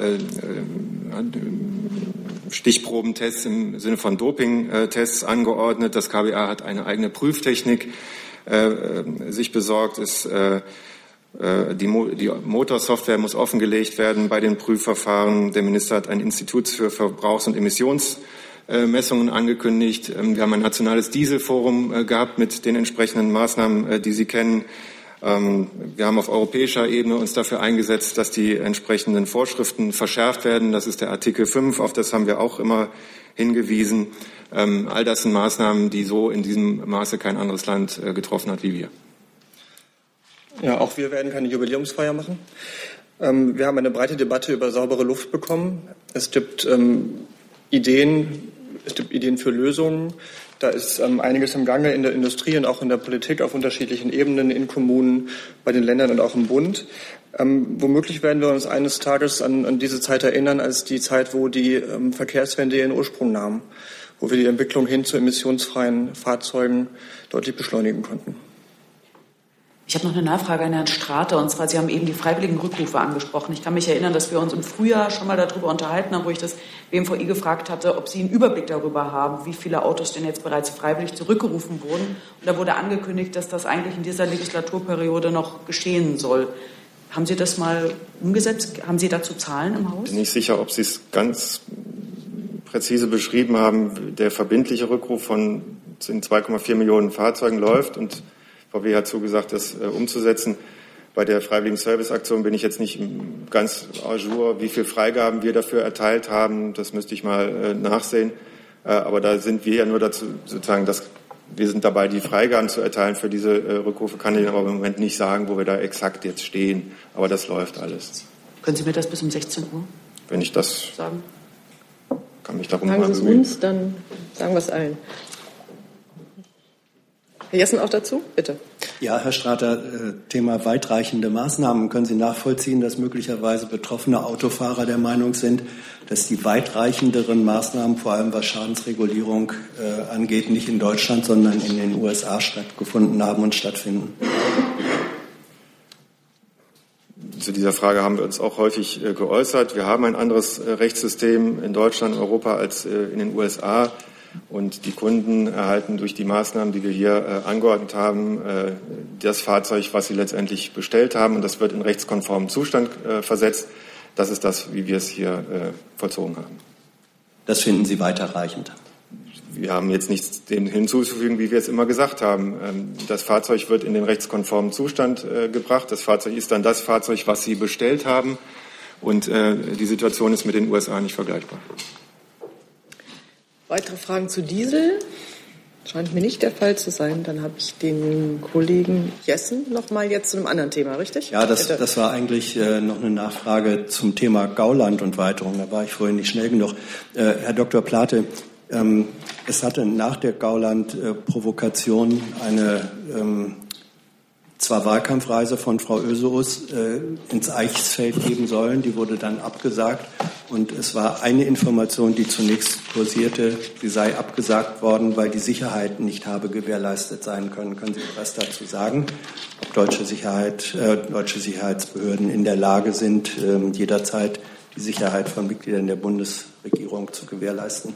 Stichprobentests im Sinne von Dopingtests angeordnet. Das KBA hat eine eigene Prüftechnik sich besorgt. Es die, Motorsoftware muss offengelegt werden bei den Prüfverfahren. Der Minister hat ein Institut für Verbrauchs- und Emissionsmessungen angekündigt. Ähm, wir haben ein nationales Dieselforum gehabt mit den entsprechenden Maßnahmen, die Sie kennen. Ähm, wir haben auf europäischer Ebene uns dafür eingesetzt, dass die entsprechenden Vorschriften verschärft werden. Das ist der Artikel 5, auf das haben wir auch immer hingewiesen. Ähm, all das sind Maßnahmen, die so in diesem Maße kein anderes Land äh, getroffen hat wie wir. Ja, auch wir werden keine Jubiläumsfeier machen. Ähm, wir haben eine breite Debatte über saubere Luft bekommen. Es gibt Ideen, es gibt Ideen für Lösungen. Da ist ähm, einiges im Gange in der Industrie und auch in der Politik auf unterschiedlichen Ebenen, in Kommunen, bei den Ländern und auch im Bund. Ähm, womöglich werden wir uns eines Tages an, an, diese Zeit erinnern, als die Zeit, wo die ähm, Verkehrswende ihren Ursprung nahm, wo wir die Entwicklung hin zu emissionsfreien Fahrzeugen deutlich beschleunigen konnten. Ich habe noch eine Nachfrage an Herrn Strate. Und zwar, Sie haben eben die freiwilligen Rückrufe angesprochen. Ich kann mich erinnern, dass wir uns im Frühjahr schon mal darüber unterhalten haben, wo ich das BMVI gefragt hatte, ob Sie einen Überblick darüber haben, wie viele Autos denn jetzt bereits freiwillig zurückgerufen wurden. Und da wurde angekündigt, dass das eigentlich in dieser Legislaturperiode noch geschehen soll. Haben Sie das mal umgesetzt? Haben Sie dazu Zahlen im Haus? Bin nicht sicher, ob Sie es ganz präzise beschrieben haben. Der verbindliche Rückruf von 2,4 Millionen Fahrzeugen läuft und VW hat zugesagt, das äh, umzusetzen. Bei der Freiwilligen Serviceaktion bin ich jetzt nicht ganz à jour, wie viele Freigaben wir dafür erteilt haben. Das müsste ich mal äh, nachsehen. Äh, aber da sind wir ja nur dazu, sozusagen, dass wir sind dabei, die Freigaben zu erteilen für diese äh, Rückrufe. Kann ich aber im Moment nicht sagen, wo wir da exakt jetzt stehen. Aber das läuft alles. Können Sie mir das bis um 16 Uhr Wenn ich das sagen? Kann mich darum Sagen Sie es uns, dann sagen wir es allen. Herr Jessen auch dazu, bitte. Ja, Herr Strater, äh, Thema weitreichende Maßnahmen. Können Sie nachvollziehen, dass möglicherweise betroffene Autofahrer der Meinung sind, dass die weitreichenderen Maßnahmen, vor allem was Schadensregulierung äh, angeht, nicht in Deutschland, sondern in den USA stattgefunden haben und stattfinden? Zu dieser Frage haben wir uns auch häufig äh, geäußert. Wir haben ein anderes Rechtssystem in Deutschland, Europa als in den USA. Und die Kunden erhalten durch die Maßnahmen, die wir hier äh, angeordnet haben, äh, das Fahrzeug, was sie letztendlich bestellt haben. Und das wird in rechtskonformen Zustand äh, versetzt. Das ist das, wie wir es hier äh, vollzogen haben. Das finden Sie weiterreichend? Wir haben jetzt nichts dem hinzuzufügen, wie wir es immer gesagt haben. Ähm, das Fahrzeug wird in den rechtskonformen Zustand äh, gebracht. Das Fahrzeug ist dann das Fahrzeug, was Sie bestellt haben. Und äh, die Situation ist mit den USA nicht vergleichbar. Weitere Fragen zu Diesel? Scheint mir nicht der Fall zu sein. Dann habe ich den Kollegen Jessen noch mal jetzt zu einem anderen Thema, richtig? Ja, das, das war eigentlich äh, noch eine Nachfrage zum Thema Gauland und Weiterung. Da war ich vorhin nicht schnell genug. Äh, Herr Dr. Plate, ähm, es hatte nach der Gauland-Provokation äh, eine ähm, zwar Wahlkampfreise von Frau Öseus äh, ins Eichsfeld geben sollen, die wurde dann abgesagt und es war eine Information, die zunächst kursierte, sie sei abgesagt worden, weil die Sicherheit nicht habe gewährleistet sein können. Können Sie etwas dazu sagen, ob deutsche Sicherheit, äh, deutsche Sicherheitsbehörden in der Lage sind, äh, jederzeit die Sicherheit von Mitgliedern der Bundesregierung zu gewährleisten?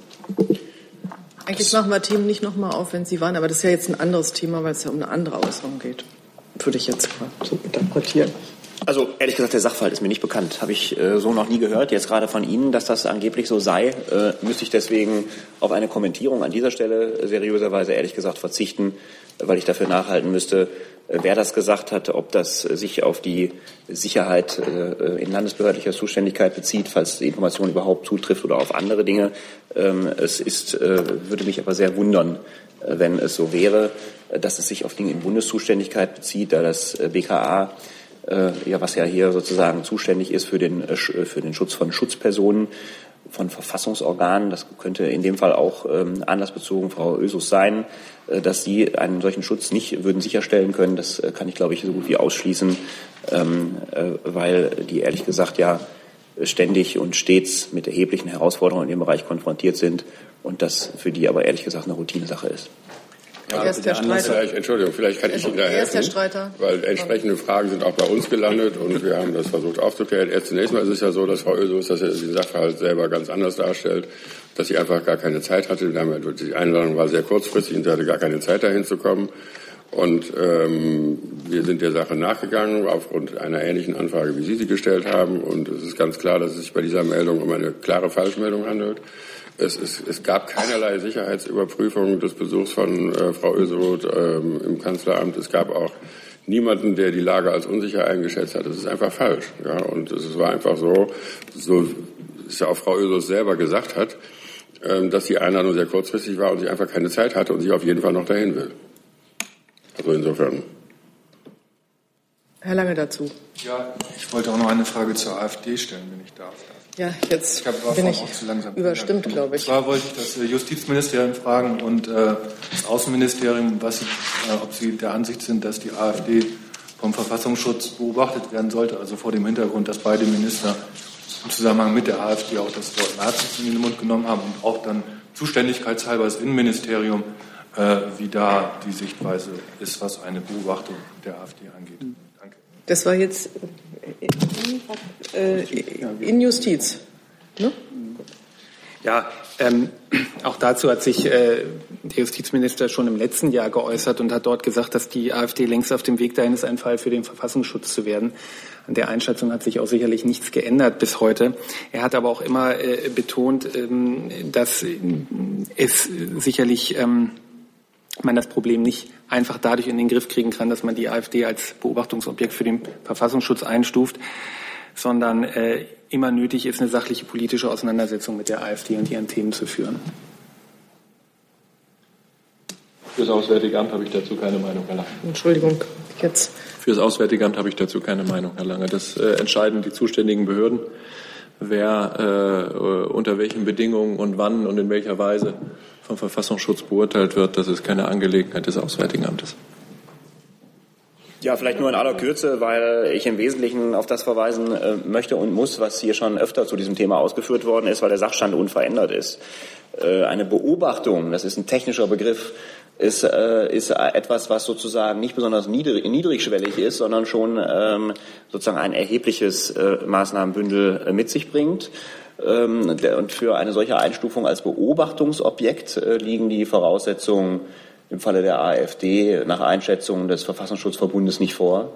Eigentlich machen wir Themen nicht nochmal auf, wenn Sie waren, aber das ist ja jetzt ein anderes Thema, weil es ja um eine andere Äußerung geht würde ich jetzt mal so interpretieren. Also ehrlich gesagt, der Sachverhalt ist mir nicht bekannt. Habe ich äh, so noch nie gehört. Jetzt gerade von Ihnen, dass das angeblich so sei, äh, müsste ich deswegen auf eine Kommentierung an dieser Stelle seriöserweise ehrlich gesagt verzichten, weil ich dafür nachhalten müsste, äh, wer das gesagt hat, ob das sich auf die Sicherheit äh, in landesbehördlicher Zuständigkeit bezieht, falls die Information überhaupt zutrifft oder auf andere Dinge. Ähm, es ist, äh, würde mich aber sehr wundern, wenn es so wäre, dass es sich auf Dinge in Bundeszuständigkeit bezieht, da das äh, BKA ja, was ja hier sozusagen zuständig ist für den, für den Schutz von Schutzpersonen, von Verfassungsorganen, das könnte in dem Fall auch ähm, anlassbezogen Frau Ösus sein, äh, dass sie einen solchen Schutz nicht würden sicherstellen können. Das äh, kann ich, glaube ich, so gut wie ausschließen, ähm, äh, weil die ehrlich gesagt ja ständig und stets mit erheblichen Herausforderungen in dem Bereich konfrontiert sind und das für die aber ehrlich gesagt eine Routinesache ist. Ja, Erst der Streiter. Vielleicht, Entschuldigung, vielleicht kann ich Ihnen da helfen. Erst der Streiter. Weil entsprechende Fragen sind auch bei uns gelandet und wir haben das versucht aufzuklären. Erst zunächst mal ist es ja so, dass Frau Ösus das ja die Sachverhalt selber ganz anders darstellt, dass sie einfach gar keine Zeit hatte. Die Einladung war sehr kurzfristig und sie hatte gar keine Zeit dahin zu kommen. Und ähm, wir sind der Sache nachgegangen aufgrund einer ähnlichen Anfrage, wie Sie sie gestellt haben. Und es ist ganz klar, dass es sich bei dieser Meldung um eine klare Falschmeldung handelt. Es, es, es gab keinerlei Sicherheitsüberprüfung des Besuchs von äh, Frau Öseroth ähm, im Kanzleramt. Es gab auch niemanden, der die Lage als unsicher eingeschätzt hat. Das ist einfach falsch. Ja? Und es war einfach so, so ist ja auch Frau Öseroth selber gesagt hat, ähm, dass die Einladung sehr kurzfristig war und sie einfach keine Zeit hatte und sie auf jeden Fall noch dahin will. Also insofern. Herr Lange dazu. Ja, ich wollte auch noch eine Frage zur AfD stellen, wenn ich darf. Ja, jetzt ich bin ich überstimmt, glaube ich. Und zwar wollte ich das äh, Justizministerium fragen und äh, das Außenministerium, was, äh, ob Sie der Ansicht sind, dass die AfD vom Verfassungsschutz beobachtet werden sollte, also vor dem Hintergrund, dass beide Minister im Zusammenhang mit der AfD auch das Wort Nazis in den Mund genommen haben und auch dann zuständigkeitshalber das Innenministerium, äh, wie da die Sichtweise ist, was eine Beobachtung der AfD angeht. Danke. Das war jetzt in Justiz. Ne? Ja, ähm, auch dazu hat sich äh, der Justizminister schon im letzten Jahr geäußert und hat dort gesagt, dass die AfD längst auf dem Weg dahin ist, ein Fall für den Verfassungsschutz zu werden. An der Einschätzung hat sich auch sicherlich nichts geändert bis heute. Er hat aber auch immer äh, betont, ähm, dass es sicherlich ähm, man das Problem nicht einfach dadurch in den Griff kriegen kann, dass man die AfD als Beobachtungsobjekt für den Verfassungsschutz einstuft, sondern äh, immer nötig ist, eine sachliche politische Auseinandersetzung mit der AfD und ihren Themen zu führen. Für das Auswärtige Amt habe ich dazu keine Meinung, Herr Lange. Entschuldigung, jetzt. Für das Auswärtige Amt habe ich dazu keine Meinung, Herr Lange. Das äh, entscheiden die zuständigen Behörden, wer äh, unter welchen Bedingungen und wann und in welcher Weise vom Verfassungsschutz beurteilt wird. Das ist keine Angelegenheit des Auswärtigen Amtes. Ja, vielleicht nur in aller Kürze, weil ich im Wesentlichen auf das verweisen äh, möchte und muss, was hier schon öfter zu diesem Thema ausgeführt worden ist, weil der Sachstand unverändert ist. Äh, eine Beobachtung, das ist ein technischer Begriff, ist, äh, ist etwas, was sozusagen nicht besonders niedrig, niedrigschwellig ist, sondern schon ähm, sozusagen ein erhebliches Maßnahmenbündel mit sich bringt. Ähm, und für eine solche Einstufung als Beobachtungsobjekt äh, liegen die Voraussetzungen im Falle der AfD nach Einschätzung des Verfassungsschutzverbundes nicht vor.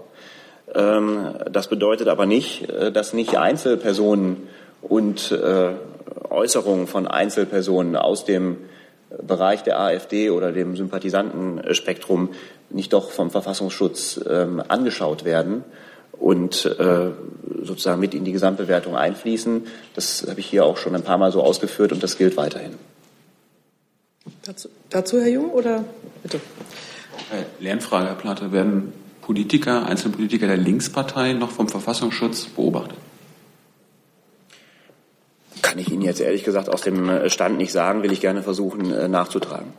Ähm, das bedeutet aber nicht, äh, dass nicht Einzelpersonen und äh, Äußerungen von Einzelpersonen aus dem Bereich der AfD oder dem Sympathisantenspektrum nicht doch vom Verfassungsschutz ähm, angeschaut werden und äh, sozusagen mit in die Gesamtbewertung einfließen. Das habe ich hier auch schon ein paar Mal so ausgeführt und das gilt weiterhin. Dazu, dazu Herr Jung, oder bitte? Äh, Lernfrage, Herr Platte. Werden Politiker, einzelne Politiker der Linkspartei noch vom Verfassungsschutz beobachtet? Kann ich Ihnen jetzt ehrlich gesagt aus dem Stand nicht sagen, will ich gerne versuchen äh, nachzutragen.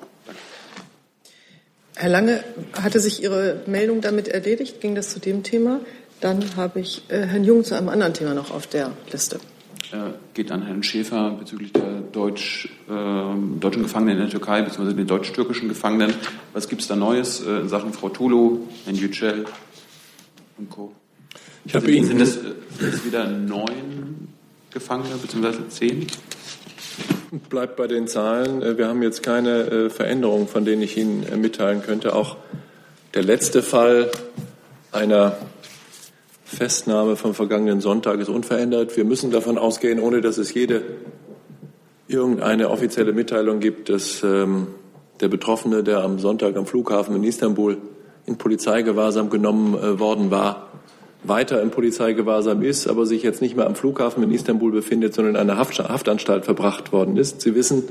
Herr Lange, hatte sich Ihre Meldung damit erledigt? Ging das zu dem Thema? Dann habe ich äh, Herrn Jung zu einem anderen Thema noch auf der Liste. Äh, geht an Herrn Schäfer bezüglich der Deutsch, äh, deutschen Gefangenen in der Türkei bzw. den deutsch-türkischen Gefangenen. Was gibt es da Neues äh, in Sachen Frau Tulu, Herrn Yücel und Co.? Ich habe Ihnen sind das, das wieder neun Gefangene bzw. zehn? Bleibt bei den Zahlen. Äh, wir haben jetzt keine äh, Veränderungen, von denen ich Ihnen mitteilen könnte. Auch der letzte Fall einer Festnahme vom vergangenen Sonntag ist unverändert. Wir müssen davon ausgehen, ohne dass es jede irgendeine offizielle Mitteilung gibt, dass ähm, der Betroffene, der am Sonntag am Flughafen in Istanbul in Polizeigewahrsam genommen äh, worden war, weiter im Polizeigewahrsam ist, aber sich jetzt nicht mehr am Flughafen in Istanbul befindet, sondern in einer Haft Haftanstalt verbracht worden ist. Sie wissen,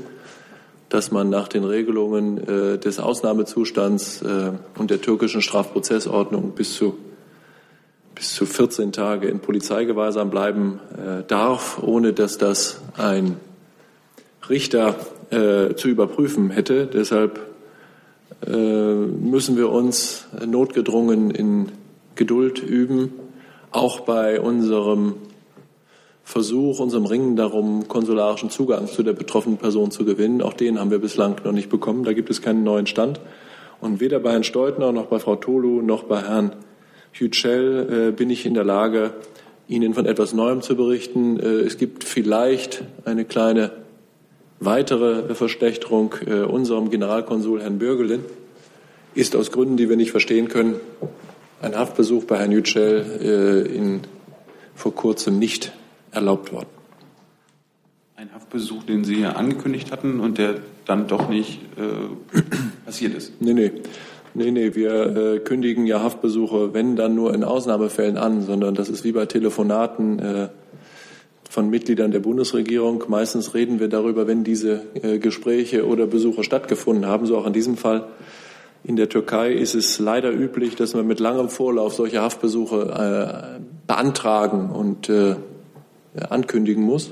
dass man nach den Regelungen äh, des Ausnahmezustands äh, und der türkischen Strafprozessordnung bis zu bis zu 14 Tage in Polizeigewahrsam bleiben äh, darf, ohne dass das ein Richter äh, zu überprüfen hätte. Deshalb äh, müssen wir uns notgedrungen in Geduld üben, auch bei unserem Versuch, unserem Ringen darum, konsularischen Zugang zu der betroffenen Person zu gewinnen. Auch den haben wir bislang noch nicht bekommen. Da gibt es keinen neuen Stand. Und weder bei Herrn Steutner noch bei Frau Tolu noch bei Herrn Yücel äh, bin ich in der Lage, Ihnen von etwas Neuem zu berichten. Äh, es gibt vielleicht eine kleine weitere Verschlechterung. Äh, unserem Generalkonsul Herrn Bürgelin ist aus Gründen, die wir nicht verstehen können, ein Haftbesuch bei Herrn Yücel in, vor kurzem nicht erlaubt worden. Ein Haftbesuch, den Sie ja angekündigt hatten und der dann doch nicht äh, passiert ist. Nee, nee. Nee, nee, wir äh, kündigen ja Haftbesuche, wenn dann nur in Ausnahmefällen an, sondern das ist wie bei Telefonaten äh, von Mitgliedern der Bundesregierung. Meistens reden wir darüber, wenn diese äh, Gespräche oder Besuche stattgefunden haben, so auch in diesem Fall. In der Türkei ist es leider üblich, dass man mit langem Vorlauf solche Haftbesuche äh, beantragen und äh, ankündigen muss.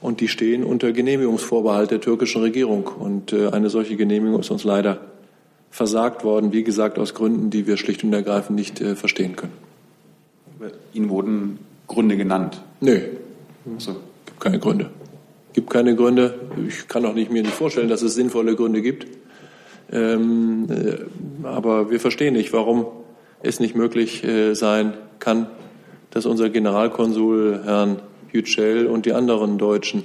Und die stehen unter Genehmigungsvorbehalt der türkischen Regierung. Und äh, eine solche Genehmigung ist uns leider versagt worden, wie gesagt, aus Gründen, die wir schlicht und ergreifend nicht äh, verstehen können. Ihnen wurden Gründe genannt? Nö. Also, gibt keine Gründe. Gibt keine Gründe. Ich kann auch nicht mir nicht vorstellen, dass es sinnvolle Gründe gibt. Ähm, äh, aber wir verstehen nicht, warum es nicht möglich äh, sein kann, dass unser Generalkonsul Herrn Yücel und die anderen deutschen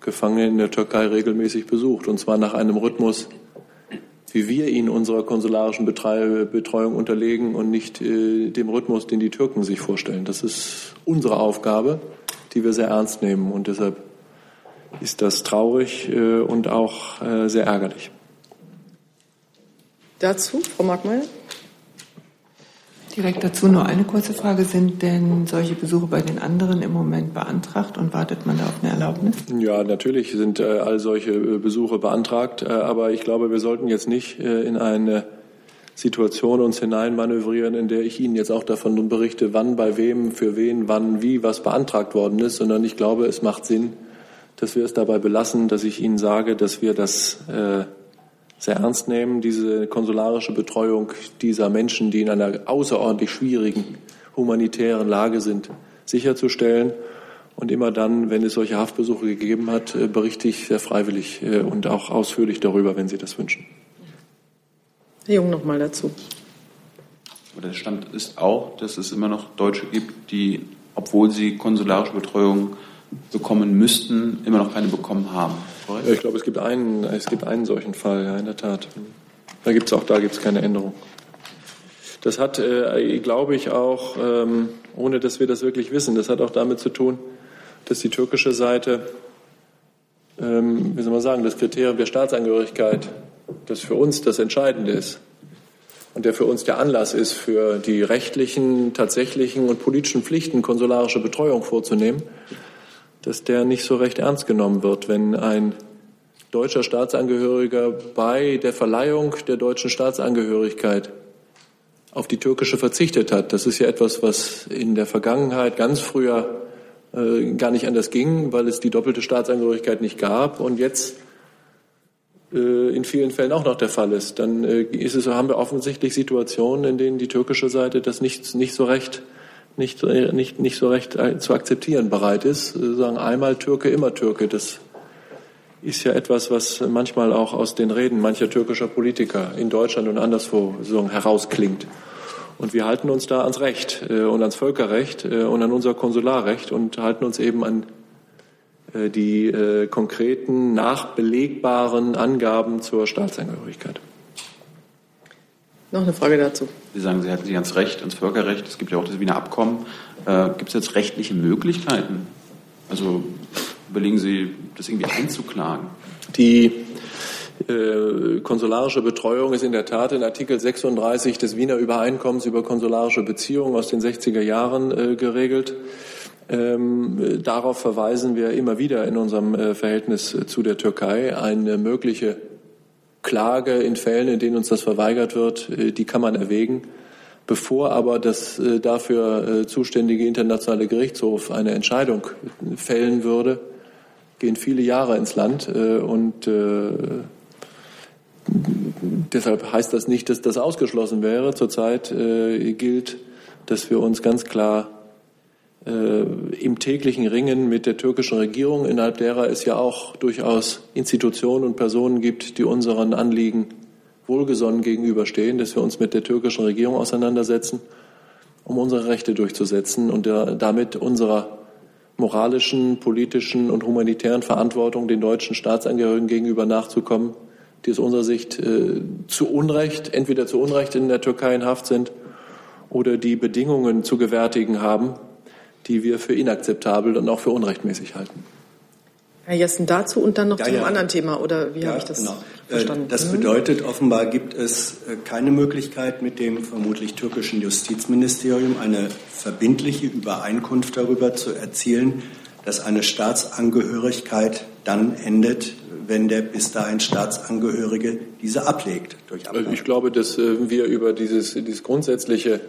Gefangenen in der Türkei regelmäßig besucht. Und zwar nach einem Rhythmus, wie wir ihn unserer konsularischen Betreuung unterlegen und nicht äh, dem Rhythmus, den die Türken sich vorstellen. Das ist unsere Aufgabe, die wir sehr ernst nehmen. Und deshalb ist das traurig äh, und auch äh, sehr ärgerlich. Dazu, Frau Markmeier? Direkt dazu nur eine kurze Frage. Sind denn solche Besuche bei den anderen im Moment beantragt und wartet man da auf eine Erlaubnis? Ja, natürlich sind äh, all solche äh, Besuche beantragt. Äh, aber ich glaube, wir sollten jetzt nicht äh, in eine Situation uns hineinmanövrieren, in der ich Ihnen jetzt auch davon berichte, wann, bei wem, für wen, wann, wie was beantragt worden ist, sondern ich glaube, es macht Sinn, dass wir es dabei belassen, dass ich Ihnen sage, dass wir das äh, sehr ernst nehmen, diese konsularische Betreuung dieser Menschen, die in einer außerordentlich schwierigen humanitären Lage sind, sicherzustellen. Und immer dann, wenn es solche Haftbesuche gegeben hat, äh, berichte ich sehr freiwillig äh, und auch ausführlich darüber, wenn Sie das wünschen. Herr Jung noch mal dazu. Aber der Stand ist auch, dass es immer noch Deutsche gibt, die, obwohl sie konsularische Betreuung bekommen müssten, immer noch keine bekommen haben. Korrekt? Ich glaube, es gibt einen, es gibt einen solchen Fall, ja, in der Tat. Da gibt es auch, da gibt keine Änderung. Das hat, äh, glaube ich, auch, ähm, ohne dass wir das wirklich wissen, das hat auch damit zu tun, dass die türkische Seite, ähm, wie soll man sagen, das Kriterium der Staatsangehörigkeit, das für uns das Entscheidende ist und der für uns der Anlass ist, für die rechtlichen, tatsächlichen und politischen Pflichten konsularische Betreuung vorzunehmen, dass der nicht so recht ernst genommen wird, wenn ein deutscher Staatsangehöriger bei der Verleihung der deutschen Staatsangehörigkeit auf die türkische verzichtet hat. Das ist ja etwas, was in der Vergangenheit ganz früher äh, gar nicht anders ging, weil es die doppelte Staatsangehörigkeit nicht gab und jetzt äh, in vielen Fällen auch noch der Fall ist. Dann äh, ist es, haben wir offensichtlich Situationen, in denen die türkische Seite das nicht, nicht so recht nicht, nicht, nicht so recht äh, zu akzeptieren bereit ist. Äh, sagen einmal Türke, immer Türke. Das ist ja etwas, was manchmal auch aus den Reden mancher türkischer Politiker in Deutschland und anderswo so herausklingt. Und wir halten uns da ans Recht äh, und ans Völkerrecht und an unser Konsularrecht und halten uns eben an die konkreten, nachbelegbaren Angaben zur Staatsangehörigkeit. Noch eine Frage dazu. Sie sagen, Sie halten sich ans Recht, ans Völkerrecht. Es gibt ja auch das Wiener Abkommen. Äh, gibt es jetzt rechtliche Möglichkeiten? Also überlegen Sie, das irgendwie einzuklagen? Die äh, konsularische Betreuung ist in der Tat in Artikel 36 des Wiener Übereinkommens über konsularische Beziehungen aus den 60er Jahren äh, geregelt. Ähm, darauf verweisen wir immer wieder in unserem äh, Verhältnis zu der Türkei. Eine mögliche Klage in Fällen, in denen uns das verweigert wird, äh, die kann man erwägen. Bevor aber das äh, dafür äh, zuständige internationale Gerichtshof eine Entscheidung fällen würde, gehen viele Jahre ins Land und deshalb heißt das nicht, dass das ausgeschlossen wäre. Zurzeit gilt, dass wir uns ganz klar im täglichen Ringen mit der türkischen Regierung, innerhalb derer es ja auch durchaus Institutionen und Personen gibt, die unseren Anliegen wohlgesonnen gegenüberstehen, dass wir uns mit der türkischen Regierung auseinandersetzen, um unsere Rechte durchzusetzen und damit unserer moralischen, politischen und humanitären Verantwortung den deutschen Staatsangehörigen gegenüber nachzukommen, die aus unserer Sicht äh, zu Unrecht, entweder zu Unrecht in der Türkei in Haft sind oder die Bedingungen zu gewärtigen haben, die wir für inakzeptabel und auch für unrechtmäßig halten. Herr Jessen dazu und dann noch ja, zu einem ja. anderen Thema, oder wie ja, habe ich das genau. verstanden? Das mhm. bedeutet, offenbar gibt es äh, keine Möglichkeit, mit dem vermutlich türkischen Justizministerium eine verbindliche Übereinkunft darüber zu erzielen, dass eine Staatsangehörigkeit dann endet, wenn der bis dahin Staatsangehörige diese ablegt. Durch also ich glaube, dass äh, wir über dieses, dieses grundsätzliche äh,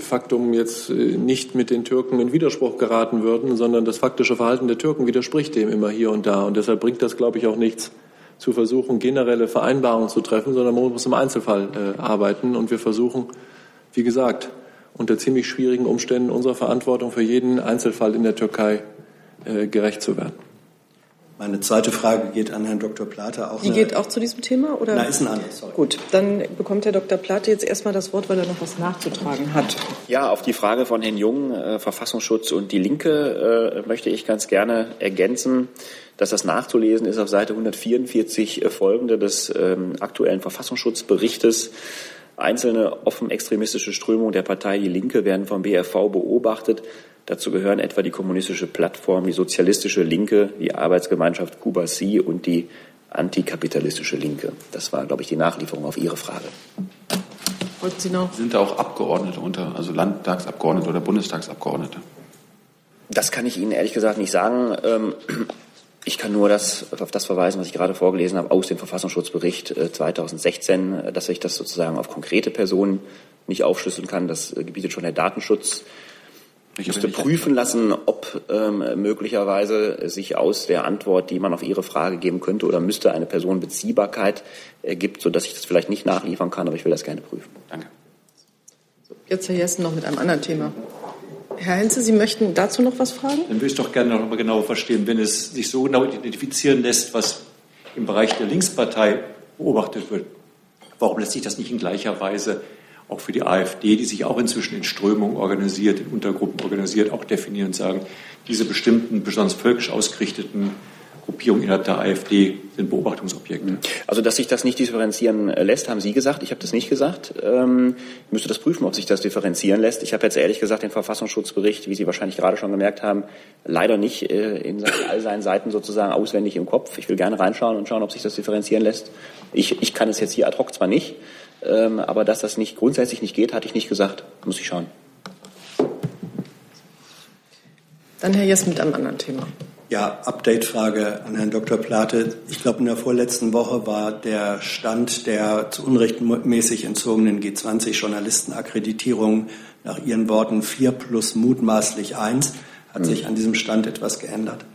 Faktum jetzt äh, nicht mit den Türken in Widerspruch geraten würden, sondern das faktische Verhalten der Türken widerspricht dem immer hier und da. Und deshalb bringt das, glaube ich, auch nichts zu versuchen, generelle Vereinbarungen zu treffen, sondern man muss im Einzelfall äh, arbeiten. Und wir versuchen, wie gesagt, unter ziemlich schwierigen Umständen unserer Verantwortung für jeden Einzelfall in der Türkei äh, gerecht zu werden. Meine zweite Frage geht an Herrn Dr. Plate. Auch Die geht auch zu diesem Thema? Oder? Nein, ist ein anderes. Sorry. Gut, dann bekommt Herr Dr. Plate jetzt erstmal das Wort, weil er noch was nachzutragen hat. Ja, auf die Frage von Herrn Jung, äh, Verfassungsschutz und die Linke, äh, möchte ich ganz gerne ergänzen, dass das nachzulesen ist auf Seite 144 äh, folgende des ähm, aktuellen Verfassungsschutzberichtes. Einzelne offen extremistische Strömungen der Partei Die Linke werden vom BFV beobachtet. Dazu gehören etwa die kommunistische Plattform, die sozialistische Linke, die Arbeitsgemeinschaft Kuba Si und die antikapitalistische Linke. Das war, glaube ich, die Nachlieferung auf Ihre Frage. Wollten Sie noch? Sind da auch Abgeordnete unter, also Landtagsabgeordnete oder Bundestagsabgeordnete? Das kann ich Ihnen ehrlich gesagt nicht sagen. Ähm, ich kann nur das, auf das verweisen, was ich gerade vorgelesen habe, aus dem Verfassungsschutzbericht 2016, äh, dass ich das sozusagen auf konkrete Personen nicht aufschlüsseln kann. Das äh, gebietet schon der Datenschutz. Ich müsste prüfen lassen, ob ähm, möglicherweise sich aus der Antwort, die man auf Ihre Frage geben könnte, oder müsste eine Person Beziehbarkeit ergibt, sodass ich das vielleicht nicht nachliefern kann, aber ich will das gerne prüfen. Danke. Jetzt Herr Jessen noch mit einem anderen Thema. Herr Henze, Sie möchten dazu noch was fragen? Dann würde ich doch gerne noch mal genauer verstehen, wenn es sich so genau identifizieren lässt, was im Bereich der Linkspartei beobachtet wird. Warum lässt sich das nicht in gleicher Weise auch für die AfD, die sich auch inzwischen in Strömungen organisiert, in Untergruppen organisiert, auch definieren und sagen, diese bestimmten, besonders völkisch ausgerichteten Gruppierungen innerhalb der AfD sind Beobachtungsobjekte. Also, dass sich das nicht differenzieren lässt, haben Sie gesagt. Ich habe das nicht gesagt. Ähm, ich müsste das prüfen, ob sich das differenzieren lässt. Ich habe jetzt ehrlich gesagt den Verfassungsschutzbericht, wie Sie wahrscheinlich gerade schon gemerkt haben, leider nicht äh, in all seinen Seiten sozusagen auswendig im Kopf. Ich will gerne reinschauen und schauen, ob sich das differenzieren lässt. Ich, ich kann es jetzt hier ad hoc zwar nicht, ähm, aber dass das nicht grundsätzlich nicht geht, hatte ich nicht gesagt. Muss ich schauen. Dann Herr Jess mit einem anderen Thema. Ja, Update-Frage an Herrn Dr. Plate. Ich glaube, in der vorletzten Woche war der Stand der zu unrechtmäßig entzogenen G20-Journalistenakkreditierung nach Ihren Worten vier plus mutmaßlich eins. Hat sich an diesem Stand etwas geändert?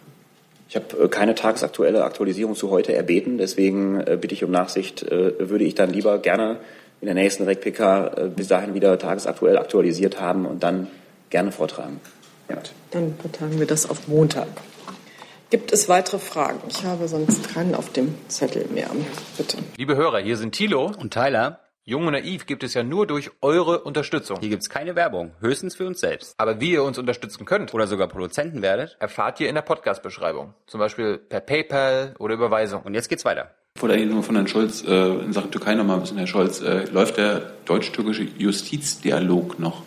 Ich habe äh, keine tagesaktuelle Aktualisierung zu heute erbeten, deswegen äh, bitte ich um Nachsicht, äh, würde ich dann lieber gerne in der nächsten REC-PK bis dahin wieder tagesaktuell aktualisiert haben und dann gerne vortragen. Ja. Dann vertagen wir das auf Montag. Gibt es weitere Fragen? Ich habe sonst keinen auf dem Zettel mehr. Bitte. Liebe Hörer, hier sind Thilo und Tyler. Jung und Naiv gibt es ja nur durch eure Unterstützung. Hier gibt es keine Werbung, höchstens für uns selbst. Aber wie ihr uns unterstützen könnt oder sogar Produzenten werdet, erfahrt ihr in der Podcast-Beschreibung. Zum Beispiel per PayPal oder Überweisung. Und jetzt geht's weiter. Vor der Erinnerung von Herrn Scholz äh, in Sachen Türkei nochmal ein bisschen, Herr Scholz. Äh, läuft der deutsch-türkische Justizdialog noch?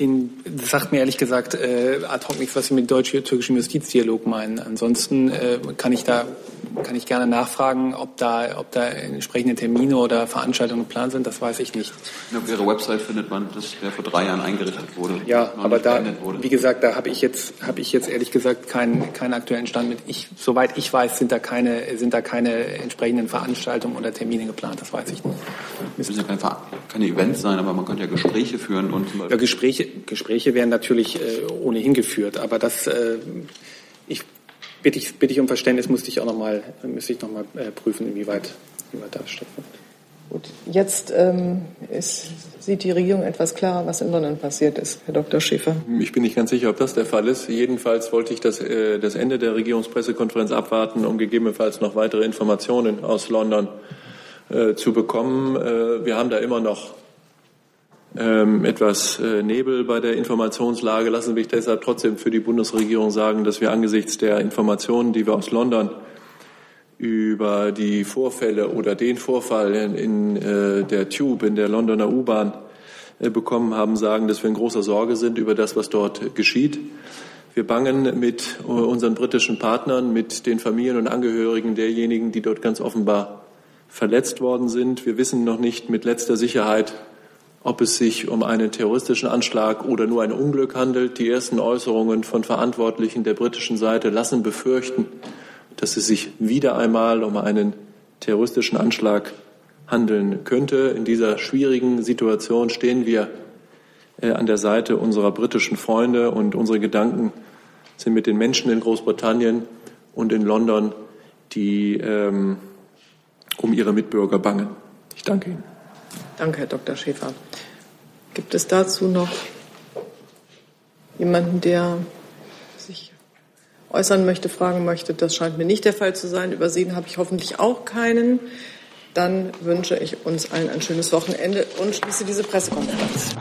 Den, das sagt mir ehrlich gesagt äh, ad hoc nichts, was Sie mit deutsch-türkischem Justizdialog meinen. Ansonsten äh, kann ich da kann ich gerne nachfragen, ob da, ob da entsprechende Termine oder Veranstaltungen geplant sind. Das weiß ich nicht. Auf Ihrer Website findet man, dass der vor drei Jahren eingerichtet wurde. Ja, aber da, wie gesagt, da habe ich jetzt, habe ich jetzt ehrlich gesagt keinen, keinen aktuellen Stand mit. Ich, soweit ich weiß, sind da keine, sind da keine entsprechenden Veranstaltungen oder Termine geplant. Das weiß ich nicht. Es müssen ja keine, keine Events sein, aber man könnte ja Gespräche führen und ja, Gespräche, Gespräche werden natürlich äh, ohnehin geführt, aber das, äh, bitte ich, bitte ich um Verständnis, musste ich auch noch mal, müsste ich noch mal äh, prüfen, inwieweit, inwieweit das stattfindet. Gut, jetzt ähm, ist, sieht die Regierung etwas klarer, was in London passiert ist, Herr Dr. Schäfer. Ich bin nicht ganz sicher, ob das der Fall ist. Jedenfalls wollte ich das, äh, das Ende der Regierungspressekonferenz abwarten, um gegebenenfalls noch weitere Informationen aus London äh, zu bekommen. Äh, wir haben da immer noch ähm, etwas äh, Nebel bei der Informationslage. Lassen Sie mich deshalb trotzdem für die Bundesregierung sagen, dass wir angesichts der Informationen, die wir aus London über die Vorfälle oder den Vorfall in, in äh, der Tube, in der Londoner U-Bahn äh, bekommen haben, sagen, dass wir in großer Sorge sind über das, was dort geschieht. Wir bangen mit äh, unseren britischen Partnern, mit den Familien und Angehörigen derjenigen, die dort ganz offenbar verletzt worden sind. Wir wissen noch nicht mit letzter Sicherheit, ob es sich um einen terroristischen Anschlag oder nur ein Unglück handelt. Die ersten Äußerungen von Verantwortlichen der britischen Seite lassen befürchten, dass es sich wieder einmal um einen terroristischen Anschlag handeln könnte. In dieser schwierigen Situation stehen wir äh, an der Seite unserer britischen Freunde und unsere Gedanken sind mit den Menschen in Großbritannien und in London, die ähm, um ihre Mitbürger bangen. Ich danke Ihnen. Danke, Herr Dr. Schäfer. Gibt es dazu noch jemanden, der äußern möchte, fragen möchte. Das scheint mir nicht der Fall zu sein. Übersehen habe ich hoffentlich auch keinen. Dann wünsche ich uns allen ein schönes Wochenende und schließe diese Pressekonferenz.